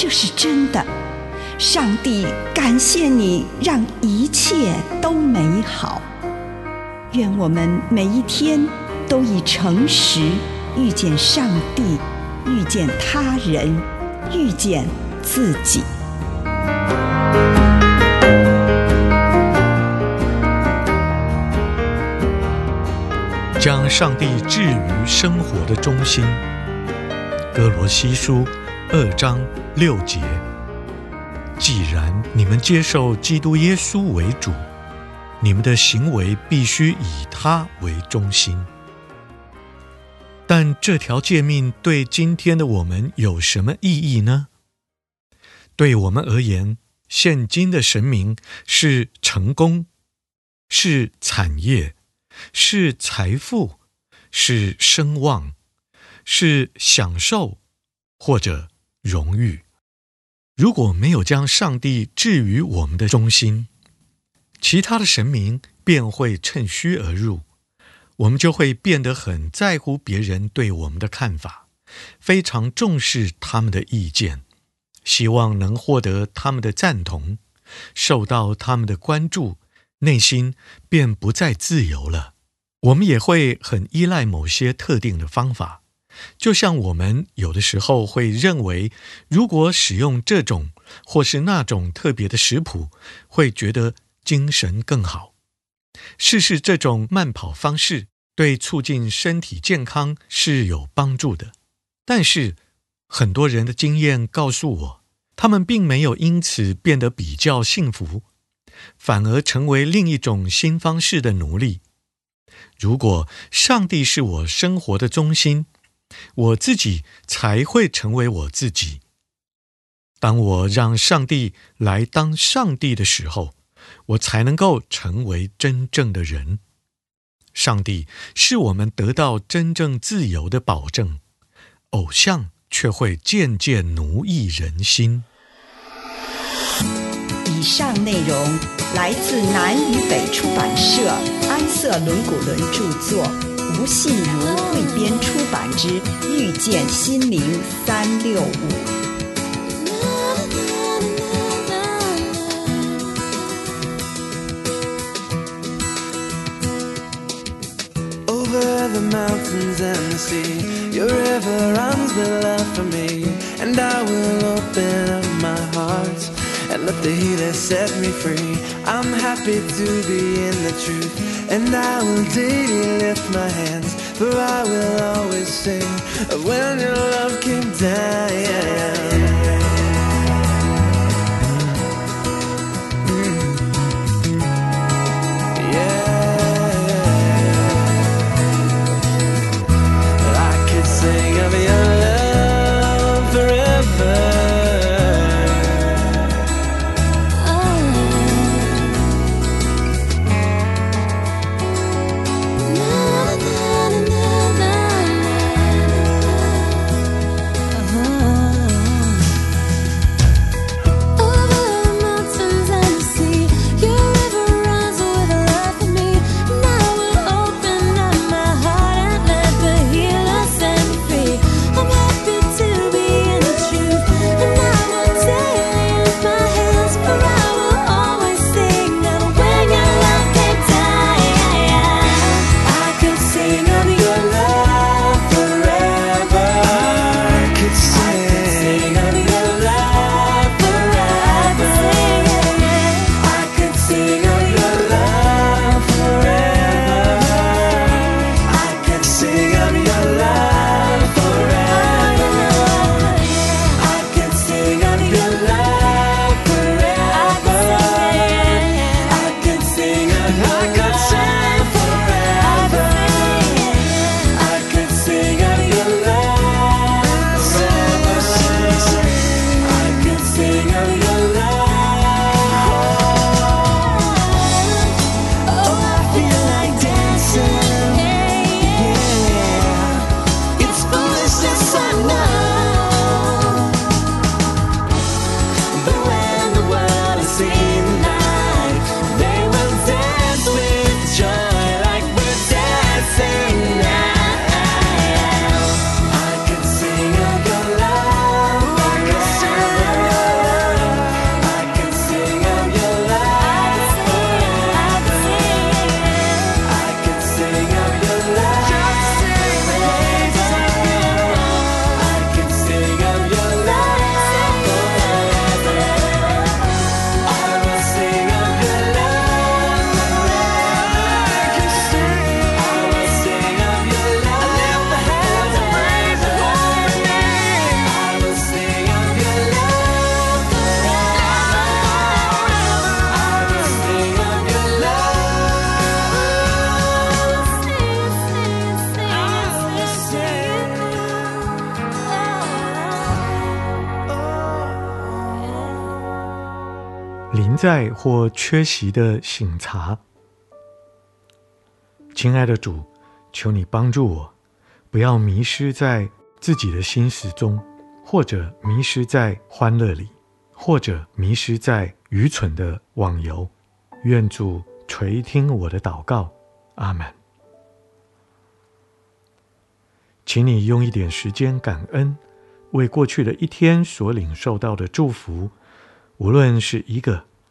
这是真的。上帝感谢你，让一切都美好。愿我们每一天都以诚实遇见上帝，遇见他人，遇见自己。将上帝置于生活的中心。歌罗西书二章六节。既然你们接受基督耶稣为主，你们的行为必须以他为中心。但这条诫命对今天的我们有什么意义呢？对我们而言，现今的神明是成功，是产业。是财富，是声望，是享受，或者荣誉。如果没有将上帝置于我们的中心，其他的神明便会趁虚而入，我们就会变得很在乎别人对我们的看法，非常重视他们的意见，希望能获得他们的赞同，受到他们的关注。内心便不再自由了。我们也会很依赖某些特定的方法，就像我们有的时候会认为，如果使用这种或是那种特别的食谱，会觉得精神更好。试试这种慢跑方式，对促进身体健康是有帮助的。但是，很多人的经验告诉我，他们并没有因此变得比较幸福。反而成为另一种新方式的奴隶。如果上帝是我生活的中心，我自己才会成为我自己。当我让上帝来当上帝的时候，我才能够成为真正的人。上帝是我们得到真正自由的保证，偶像却会渐渐奴役人心。以上内容来自南与北出版社安瑟伦古伦著作，吴信如汇编出版之《遇见心灵三六五》。And let the healer set me free. I'm happy to be in the truth. And I will daily lift my hands. For I will always sing of when your love came down. 在或缺席的醒察。亲爱的主，求你帮助我，不要迷失在自己的心事中，或者迷失在欢乐里，或者迷失在愚蠢的网游。愿主垂听我的祷告，阿门。请你用一点时间感恩，为过去的一天所领受到的祝福，无论是一个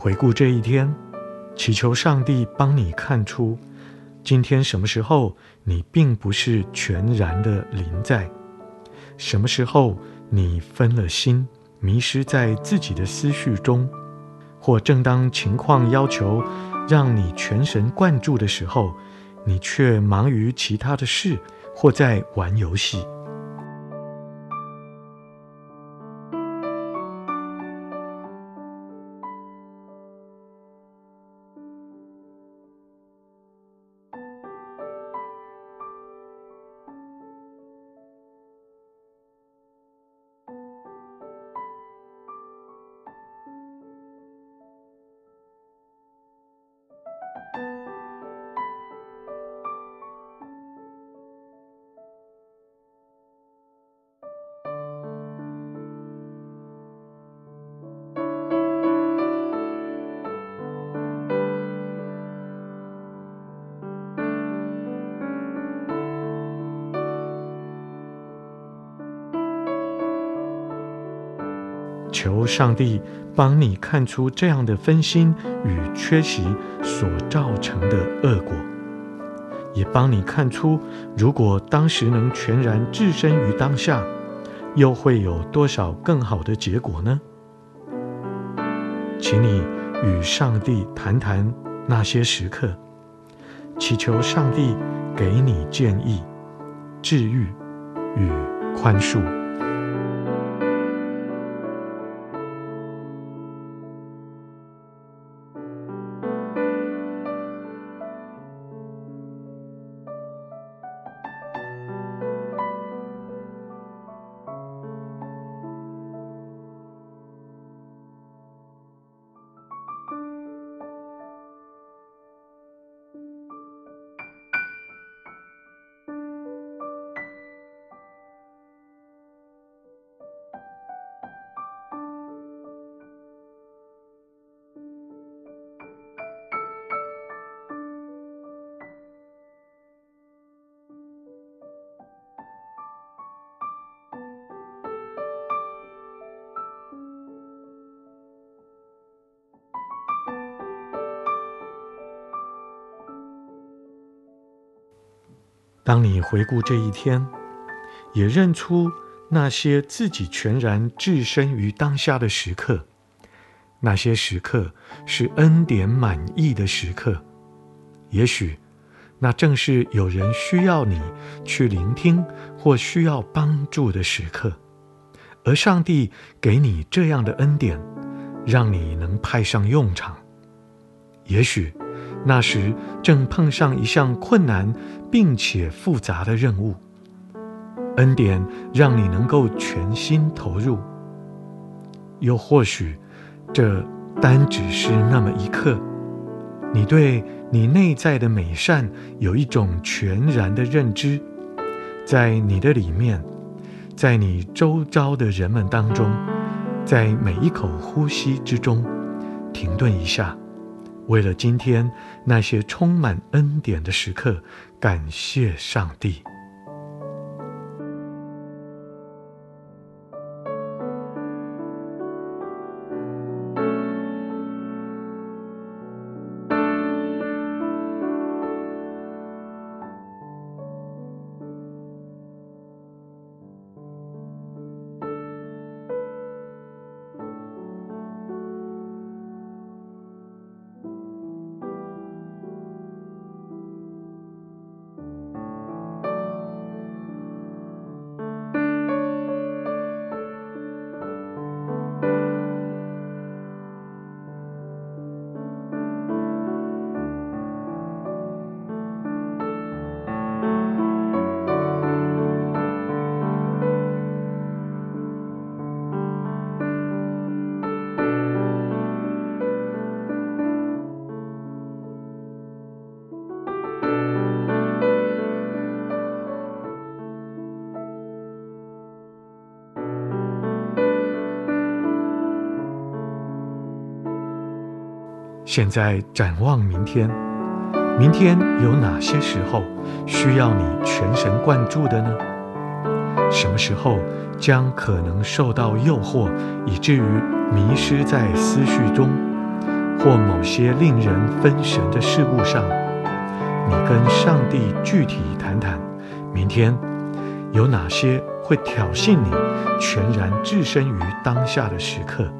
回顾这一天，祈求上帝帮你看出，今天什么时候你并不是全然的临在，什么时候你分了心，迷失在自己的思绪中，或正当情况要求让你全神贯注的时候，你却忙于其他的事，或在玩游戏。求上帝帮你看出这样的分心与缺席所造成的恶果，也帮你看出，如果当时能全然置身于当下，又会有多少更好的结果呢？请你与上帝谈谈那些时刻，祈求上帝给你建议、治愈与宽恕。当你回顾这一天，也认出那些自己全然置身于当下的时刻，那些时刻是恩典满溢的时刻。也许，那正是有人需要你去聆听或需要帮助的时刻，而上帝给你这样的恩典，让你能派上用场。也许。那时正碰上一项困难并且复杂的任务，恩典让你能够全心投入。又或许，这单只是那么一刻，你对你内在的美善有一种全然的认知，在你的里面，在你周遭的人们当中，在每一口呼吸之中，停顿一下，为了今天那些充满恩典的时刻，感谢上帝。现在展望明天，明天有哪些时候需要你全神贯注的呢？什么时候将可能受到诱惑，以至于迷失在思绪中，或某些令人分神的事物上？你跟上帝具体谈谈，明天有哪些会挑衅你全然置身于当下的时刻？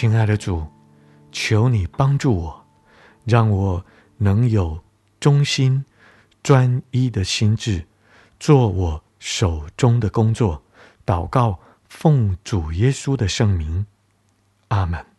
亲爱的主，求你帮助我，让我能有忠心、专一的心智，做我手中的工作。祷告，奉主耶稣的圣名，阿门。